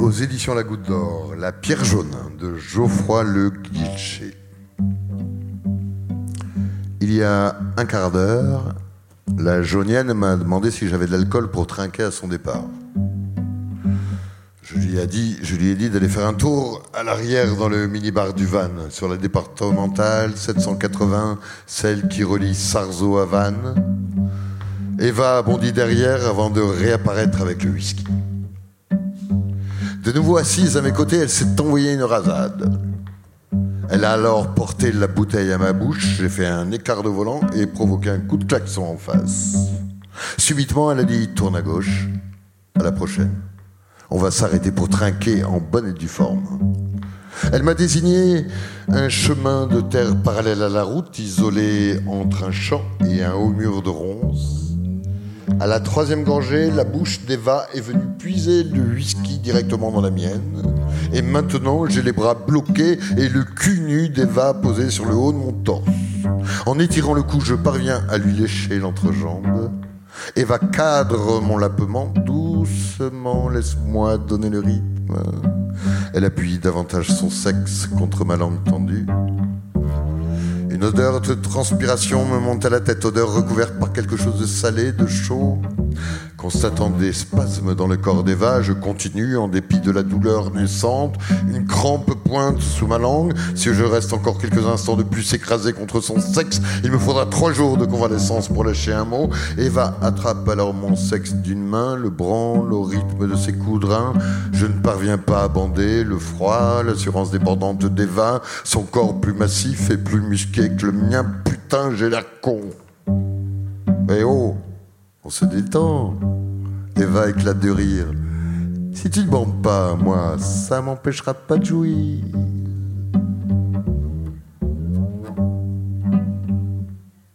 aux éditions La Goutte d'Or, La Pierre jaune de Geoffroy Le Guilcher. Il y a un quart d'heure, la jaunienne m'a demandé si j'avais de l'alcool pour trinquer à son départ. Je lui ai dit, d'aller faire un tour à l'arrière dans le minibar du Van, sur la départementale 780, celle qui relie Sarzeau à Vannes. Eva bondit derrière avant de réapparaître avec le whisky. De nouveau assise à mes côtés, elle s'est envoyée une rasade. Elle a alors porté la bouteille à ma bouche, j'ai fait un écart de volant et provoqué un coup de klaxon en face. Subitement, elle a dit tourne à gauche, à la prochaine. On va s'arrêter pour trinquer en bonne et due forme. Elle m'a désigné un chemin de terre parallèle à la route, isolé entre un champ et un haut mur de ronces. À la troisième gorgée, la bouche d'Eva est venue puiser le whisky directement dans la mienne. Et maintenant, j'ai les bras bloqués et le cul nu d'Eva posé sur le haut de mon torse. En étirant le cou, je parviens à lui lécher l'entrejambe. Eva cadre mon lapement doucement, laisse-moi donner le rythme. Elle appuie davantage son sexe contre ma langue tendue. Une odeur de transpiration me monte à la tête, odeur recouverte par quelque chose de salé, de chaud. Constatant des spasmes dans le corps d'Eva, je continue en dépit de la douleur naissante. Une crampe pointe sous ma langue. Si je reste encore quelques instants de plus écrasé contre son sexe, il me faudra trois jours de convalescence pour lâcher un mot. Eva attrape alors mon sexe d'une main, le branle au rythme de ses coups de rein. Je ne parviens pas à bander. Le froid, l'assurance débordante d'Eva, son corps plus massif et plus musqué que le mien. Putain, j'ai l'air con. Mais oh se détend. Eva éclate de rire. Si tu ne bandes pas, moi, ça m'empêchera pas de jouir.